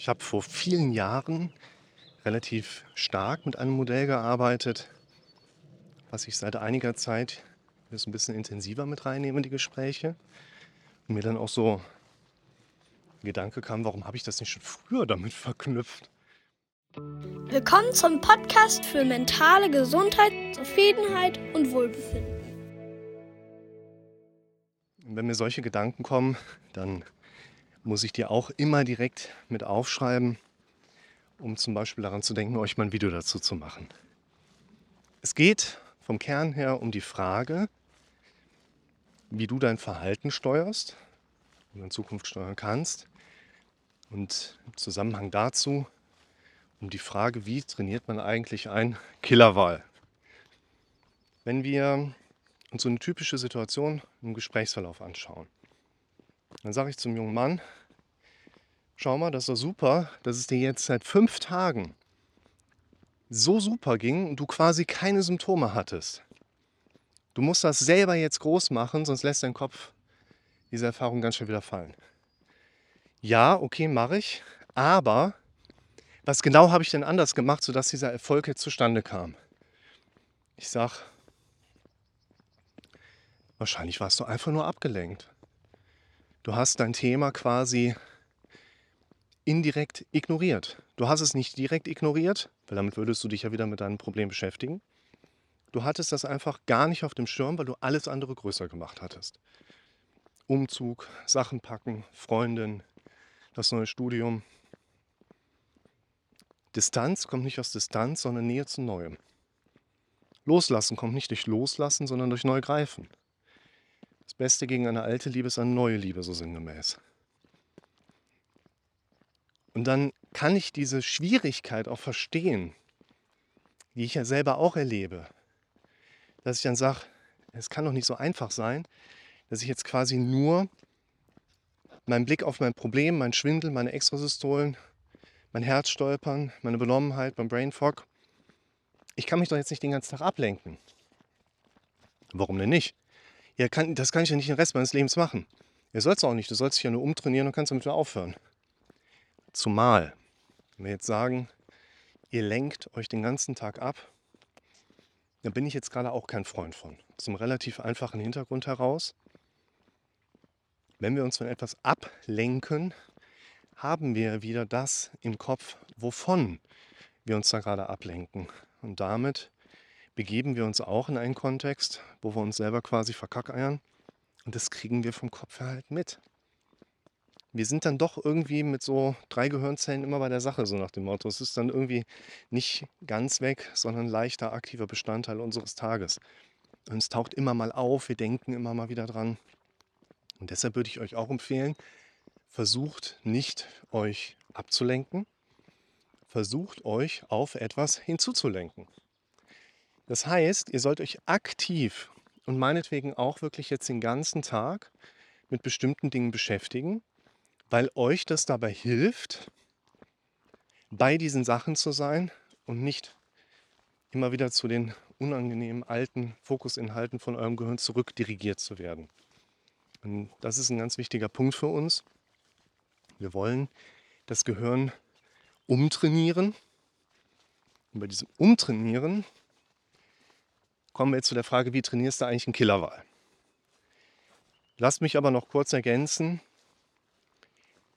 Ich habe vor vielen Jahren relativ stark mit einem Modell gearbeitet, was ich seit einiger Zeit jetzt ein bisschen intensiver mit reinnehme in die Gespräche. Und mir dann auch so ein Gedanke kam, warum habe ich das nicht schon früher damit verknüpft? Willkommen zum Podcast für mentale Gesundheit, Zufriedenheit und Wohlbefinden. wenn mir solche Gedanken kommen, dann muss ich dir auch immer direkt mit aufschreiben, um zum Beispiel daran zu denken, euch mal ein Video dazu zu machen. Es geht vom Kern her um die Frage, wie du dein Verhalten steuerst, wie du in Zukunft steuern kannst. Und im Zusammenhang dazu um die Frage, wie trainiert man eigentlich ein Killerwahl? Wenn wir uns so eine typische Situation im Gesprächsverlauf anschauen, dann sage ich zum jungen Mann, schau mal, das ist doch super, dass es dir jetzt seit fünf Tagen so super ging und du quasi keine Symptome hattest. Du musst das selber jetzt groß machen, sonst lässt dein Kopf diese Erfahrung ganz schnell wieder fallen. Ja, okay, mache ich. Aber was genau habe ich denn anders gemacht, sodass dieser Erfolg jetzt zustande kam? Ich sage, wahrscheinlich warst du einfach nur abgelenkt. Du hast dein Thema quasi indirekt ignoriert. Du hast es nicht direkt ignoriert, weil damit würdest du dich ja wieder mit deinem Problem beschäftigen. Du hattest das einfach gar nicht auf dem Schirm, weil du alles andere größer gemacht hattest. Umzug, Sachen packen, Freundin, das neue Studium. Distanz kommt nicht aus Distanz, sondern Nähe zu Neuem. Loslassen kommt nicht durch Loslassen, sondern durch Neugreifen. Beste gegen eine alte Liebe ist eine neue Liebe, so sinngemäß. Und dann kann ich diese Schwierigkeit auch verstehen, die ich ja selber auch erlebe. Dass ich dann sage, es kann doch nicht so einfach sein, dass ich jetzt quasi nur meinen Blick auf mein Problem, mein Schwindel, meine Extrasystolen, mein Herzstolpern, meine Benommenheit, mein Brain Fog, ich kann mich doch jetzt nicht den ganzen Tag ablenken. Warum denn nicht? Ja, kann, das kann ich ja nicht den Rest meines Lebens machen. Ihr sollst auch nicht. Du sollst dich ja nur umtrainieren und kannst damit wieder aufhören. Zumal, wenn wir jetzt sagen, ihr lenkt euch den ganzen Tag ab, da bin ich jetzt gerade auch kein Freund von. Zum relativ einfachen Hintergrund heraus. Wenn wir uns von etwas ablenken, haben wir wieder das im Kopf, wovon wir uns da gerade ablenken. Und damit begeben wir uns auch in einen Kontext, wo wir uns selber quasi verkackeiern. Und das kriegen wir vom Kopf her halt mit wir sind dann doch irgendwie mit so drei Gehirnzellen immer bei der Sache, so nach dem Motto. Es ist dann irgendwie nicht ganz weg, sondern leichter, aktiver Bestandteil unseres Tages. Und es taucht immer mal auf, wir denken immer mal wieder dran. Und deshalb würde ich euch auch empfehlen, versucht nicht euch abzulenken, versucht euch auf etwas hinzuzulenken. Das heißt, ihr sollt euch aktiv und meinetwegen auch wirklich jetzt den ganzen Tag mit bestimmten Dingen beschäftigen, weil euch das dabei hilft, bei diesen Sachen zu sein und nicht immer wieder zu den unangenehmen alten Fokusinhalten von eurem Gehirn zurückdirigiert zu werden. Und das ist ein ganz wichtiger Punkt für uns. Wir wollen das Gehirn umtrainieren. Und bei diesem Umtrainieren kommen wir jetzt zu der Frage, wie trainierst du eigentlich einen Killerwahl? Lasst mich aber noch kurz ergänzen,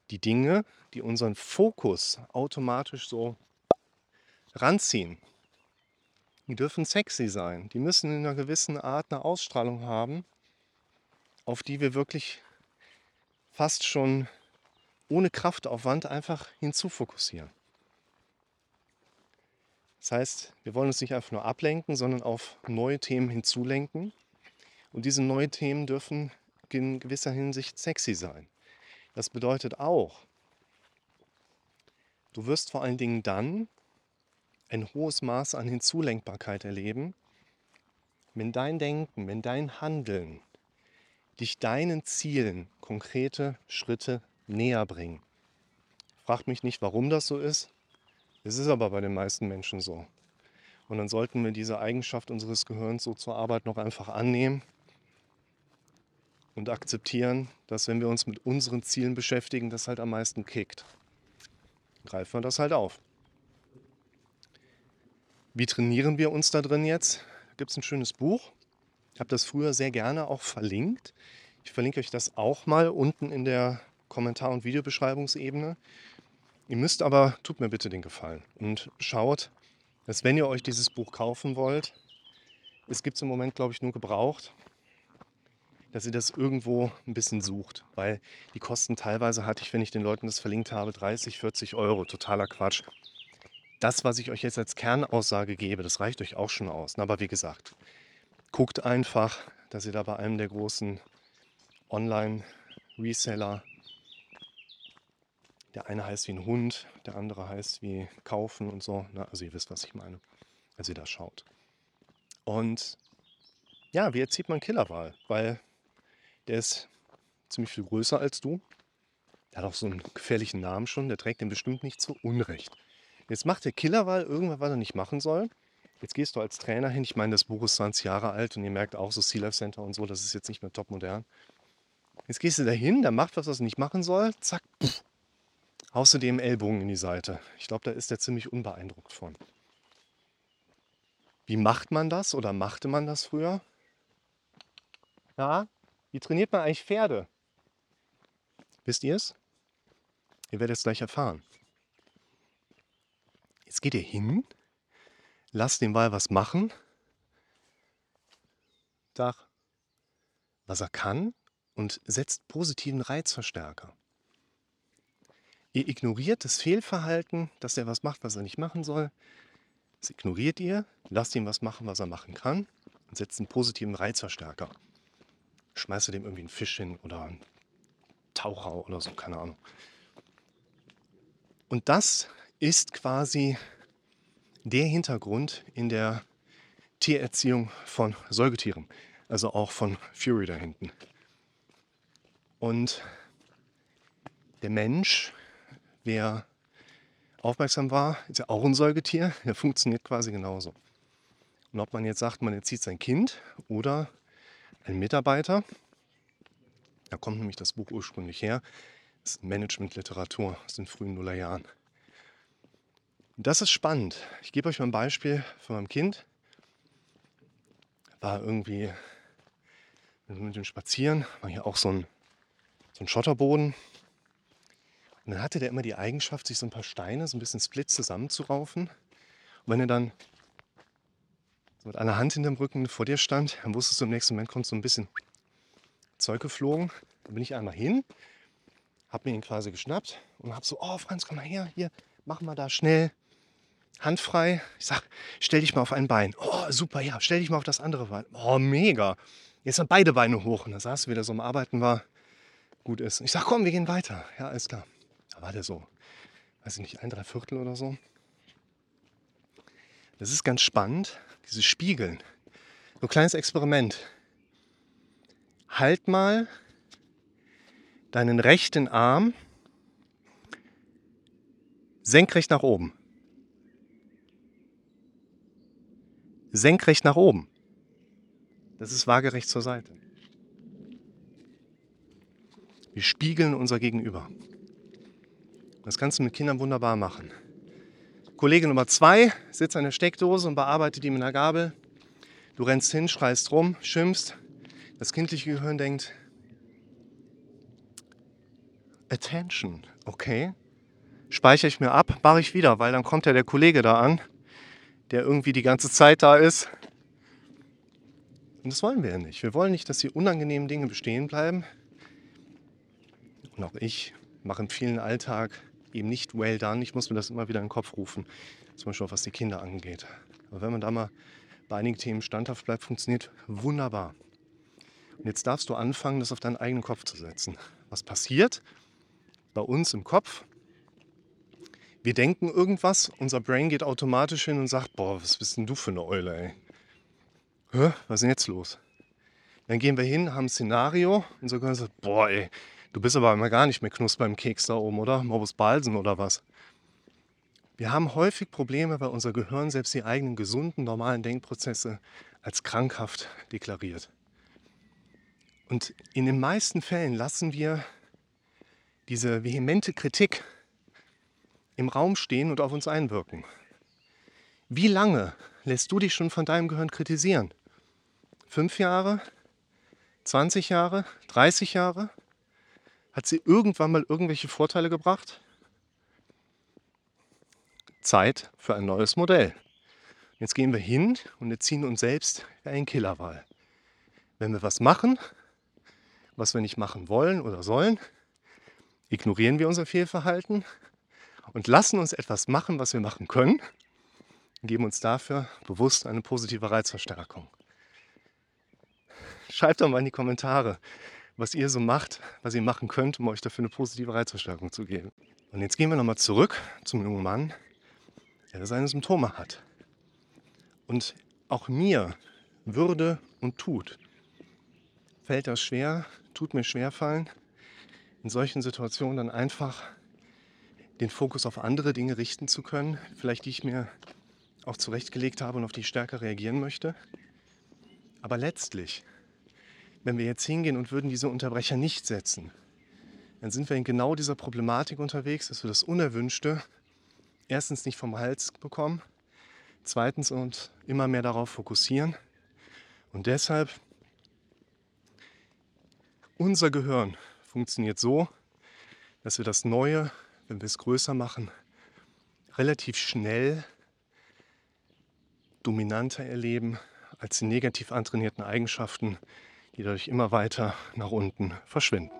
die Dinge, die unseren Fokus automatisch so ranziehen, die dürfen sexy sein. Die müssen in einer gewissen Art eine Ausstrahlung haben, auf die wir wirklich fast schon ohne Kraftaufwand einfach hinzufokussieren. Das heißt, wir wollen uns nicht einfach nur ablenken, sondern auf neue Themen hinzulenken. Und diese neuen Themen dürfen in gewisser Hinsicht sexy sein. Das bedeutet auch, du wirst vor allen Dingen dann ein hohes Maß an Hinzulenkbarkeit erleben, wenn dein Denken, wenn dein Handeln dich deinen Zielen konkrete Schritte näher bringen. Fragt mich nicht, warum das so ist. Es ist aber bei den meisten Menschen so. Und dann sollten wir diese Eigenschaft unseres Gehirns so zur Arbeit noch einfach annehmen und akzeptieren, dass wenn wir uns mit unseren Zielen beschäftigen, das halt am meisten kickt. greifen wir das halt auf. Wie trainieren wir uns da drin jetzt? Gibt es ein schönes Buch. Ich habe das früher sehr gerne auch verlinkt. Ich verlinke euch das auch mal unten in der Kommentar- und Videobeschreibungsebene. Ihr müsst aber, tut mir bitte den Gefallen und schaut, dass wenn ihr euch dieses Buch kaufen wollt, es gibt es im Moment, glaube ich, nur gebraucht, dass ihr das irgendwo ein bisschen sucht, weil die Kosten teilweise hatte ich, wenn ich den Leuten das verlinkt habe, 30, 40 Euro. Totaler Quatsch. Das, was ich euch jetzt als Kernaussage gebe, das reicht euch auch schon aus. Aber wie gesagt, guckt einfach, dass ihr da bei einem der großen Online-Reseller, der eine heißt wie ein Hund, der andere heißt wie kaufen und so. Na, also ihr wisst, was ich meine, als ihr da schaut. Und ja, wie erzieht man Killerwahl? Weil der ist ziemlich viel größer als du. Der hat auch so einen gefährlichen Namen schon. Der trägt den bestimmt nicht zu Unrecht. Jetzt macht der Killerwahl irgendwas, was er nicht machen soll. Jetzt gehst du als Trainer hin. Ich meine, das Buch ist 20 Jahre alt und ihr merkt auch so Sea Life Center und so, das ist jetzt nicht mehr top modern. Jetzt gehst du da hin, der macht was, was er nicht machen soll. Zack, pff, haust du dem Ellbogen in die Seite. Ich glaube, da ist er ziemlich unbeeindruckt von. Wie macht man das oder machte man das früher? Ja, wie trainiert man eigentlich Pferde? Wisst ihr es? Ihr werdet es gleich erfahren. Jetzt geht ihr hin, lasst den Ball was machen, sagt, was er kann und setzt positiven Reizverstärker. Ihr ignoriert das Fehlverhalten, dass er was macht, was er nicht machen soll. Das ignoriert ihr, lasst ihn was machen, was er machen kann und setzt einen positiven Reizverstärker schmeißt du dem irgendwie einen Fisch hin oder einen Taucher oder so, keine Ahnung. Und das ist quasi der Hintergrund in der Tiererziehung von Säugetieren, also auch von Fury da hinten. Und der Mensch, wer aufmerksam war, ist ja auch ein Säugetier, der funktioniert quasi genauso. Und ob man jetzt sagt, man erzieht sein Kind oder ein Mitarbeiter. Da kommt nämlich das Buch ursprünglich her. Das ist Managementliteratur aus den frühen Nullerjahren. Das ist spannend. Ich gebe euch mal ein Beispiel von meinem Kind. War irgendwie mit dem Spazieren, war hier auch so ein, so ein Schotterboden. Und dann hatte der immer die Eigenschaft, sich so ein paar Steine so ein bisschen split zusammenzuraufen. Und wenn er dann so mit einer Hand hinterm Rücken vor dir stand, dann wusstest du im nächsten Moment kommt so ein bisschen Zeug geflogen. Dann bin ich einmal hin, habe mir ihn quasi geschnappt und habe so, oh Franz, komm mal her, hier, machen wir da schnell. Handfrei. Ich sag, stell dich mal auf ein Bein. Oh, super, ja, stell dich mal auf das andere Bein. Oh, mega. Jetzt sind beide Beine hoch. Und da saß wieder so am Arbeiten war. Gut ist. Ich sag, komm, wir gehen weiter. Ja, alles klar. War der so, weiß ich nicht, ein, drei Viertel oder so. Das ist ganz spannend, dieses Spiegeln. So ein kleines Experiment. Halt mal deinen rechten Arm senkrecht nach oben. Senkrecht nach oben. Das ist waagerecht zur Seite. Wir spiegeln unser Gegenüber. Das kannst du mit Kindern wunderbar machen. Kollege Nummer zwei sitzt an der Steckdose und bearbeitet die mit einer Gabel. Du rennst hin, schreist rum, schimpfst. Das kindliche Gehirn denkt, Attention, okay. Speichere ich mir ab, mache ich wieder, weil dann kommt ja der Kollege da an, der irgendwie die ganze Zeit da ist. Und das wollen wir ja nicht. Wir wollen nicht, dass die unangenehmen Dinge bestehen bleiben. Und auch ich mache im vielen Alltag eben nicht well done. Ich muss mir das immer wieder in den Kopf rufen, zum Beispiel auch was die Kinder angeht. Aber wenn man da mal bei einigen Themen standhaft bleibt, funktioniert wunderbar. Und jetzt darfst du anfangen, das auf deinen eigenen Kopf zu setzen. Was passiert bei uns im Kopf? Wir denken irgendwas, unser Brain geht automatisch hin und sagt, boah, was bist denn du für eine Eule, ey? Hä? Was ist denn jetzt los? Dann gehen wir hin, haben ein Szenario und so können wir sagen, boah, ey, Du bist aber immer gar nicht mehr Knusper im Keks da oben, oder? Morbus Balsen oder was? Wir haben häufig Probleme, weil unser Gehirn selbst die eigenen gesunden, normalen Denkprozesse als krankhaft deklariert. Und in den meisten Fällen lassen wir diese vehemente Kritik im Raum stehen und auf uns einwirken. Wie lange lässt du dich schon von deinem Gehirn kritisieren? Fünf Jahre? 20 Jahre? 30 Jahre? Hat sie irgendwann mal irgendwelche Vorteile gebracht? Zeit für ein neues Modell. Jetzt gehen wir hin und erziehen uns selbst einen Killerwahl. Wenn wir was machen, was wir nicht machen wollen oder sollen, ignorieren wir unser Fehlverhalten und lassen uns etwas machen, was wir machen können und geben uns dafür bewusst eine positive Reizverstärkung. Schreibt doch mal in die Kommentare, was ihr so macht, was ihr machen könnt, um euch dafür eine positive Reizverstärkung zu geben. Und jetzt gehen wir nochmal zurück zum jungen Mann, der seine Symptome hat. Und auch mir würde und tut, fällt das schwer, tut mir schwer fallen, in solchen Situationen dann einfach den Fokus auf andere Dinge richten zu können, vielleicht die ich mir auch zurechtgelegt habe und auf die ich stärker reagieren möchte. Aber letztlich, wenn wir jetzt hingehen und würden diese Unterbrecher nicht setzen, dann sind wir in genau dieser Problematik unterwegs, dass wir das Unerwünschte erstens nicht vom Hals bekommen, zweitens uns immer mehr darauf fokussieren. Und deshalb unser Gehirn funktioniert so, dass wir das Neue, wenn wir es größer machen, relativ schnell dominanter erleben als die negativ antrainierten Eigenschaften, die dadurch immer weiter nach unten verschwinden.